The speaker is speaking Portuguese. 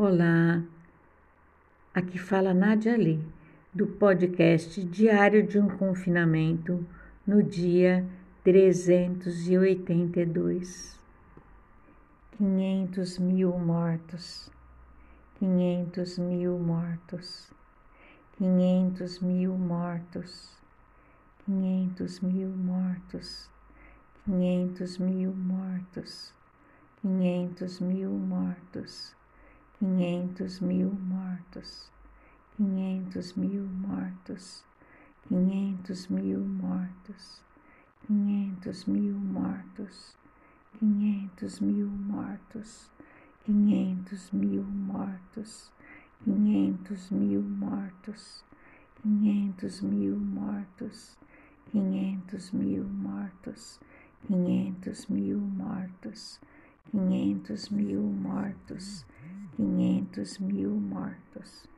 Olá, aqui fala Nadia Ali, do podcast Diário de um Confinamento, no dia 382. 500 mil mortos, 500 mil mortos, 500 mil mortos, 500 mil mortos, 500 mil mortos, 500 mil mortos quinhentos mil mortos, quinhentos mil mortos, quinhentos mil mortos, quinhentos mil mortos, quinhentos mil mortos, quinhentos mil mortos, quinhentos mil mortos, quinhentos mil mortos, quinhentos mil mortos, quinhentos mil mortos, quinhentos mil mortos quinhentos mil mortos.